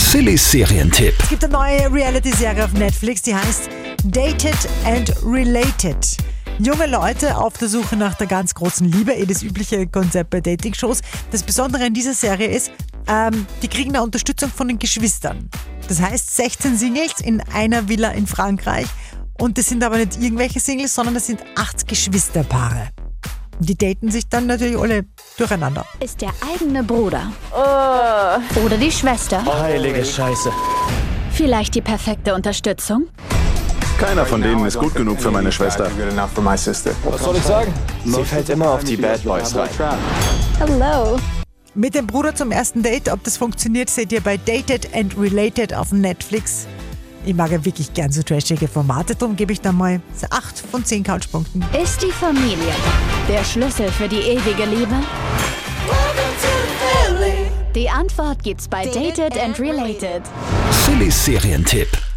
Silly Serientipp. Es gibt eine neue Reality-Serie auf Netflix, die heißt Dated and Related. Junge Leute auf der Suche nach der ganz großen Liebe, eh das übliche Konzept bei Dating-Shows. Das Besondere in dieser Serie ist, ähm, die kriegen eine Unterstützung von den Geschwistern. Das heißt 16 Singles in einer Villa in Frankreich. Und das sind aber nicht irgendwelche Singles, sondern das sind acht Geschwisterpaare. Die daten sich dann natürlich alle durcheinander. Ist der eigene Bruder. Oder die Schwester. Heilige Scheiße. Vielleicht die perfekte Unterstützung. Keiner von denen ist gut genug für meine Schwester. Was soll ich sagen? Sie fällt immer auf die Bad Boys rein. Hello. Mit dem Bruder zum ersten Date, ob das funktioniert, seht ihr bei Dated and Related auf Netflix. Ich mag ja wirklich gern so trashige Formate, darum gebe ich da mal 8 von 10 Couchpunkten. Ist die Familie der Schlüssel für die ewige Liebe? Die Antwort gibt's bei Dated and Related. Silly Serientipp.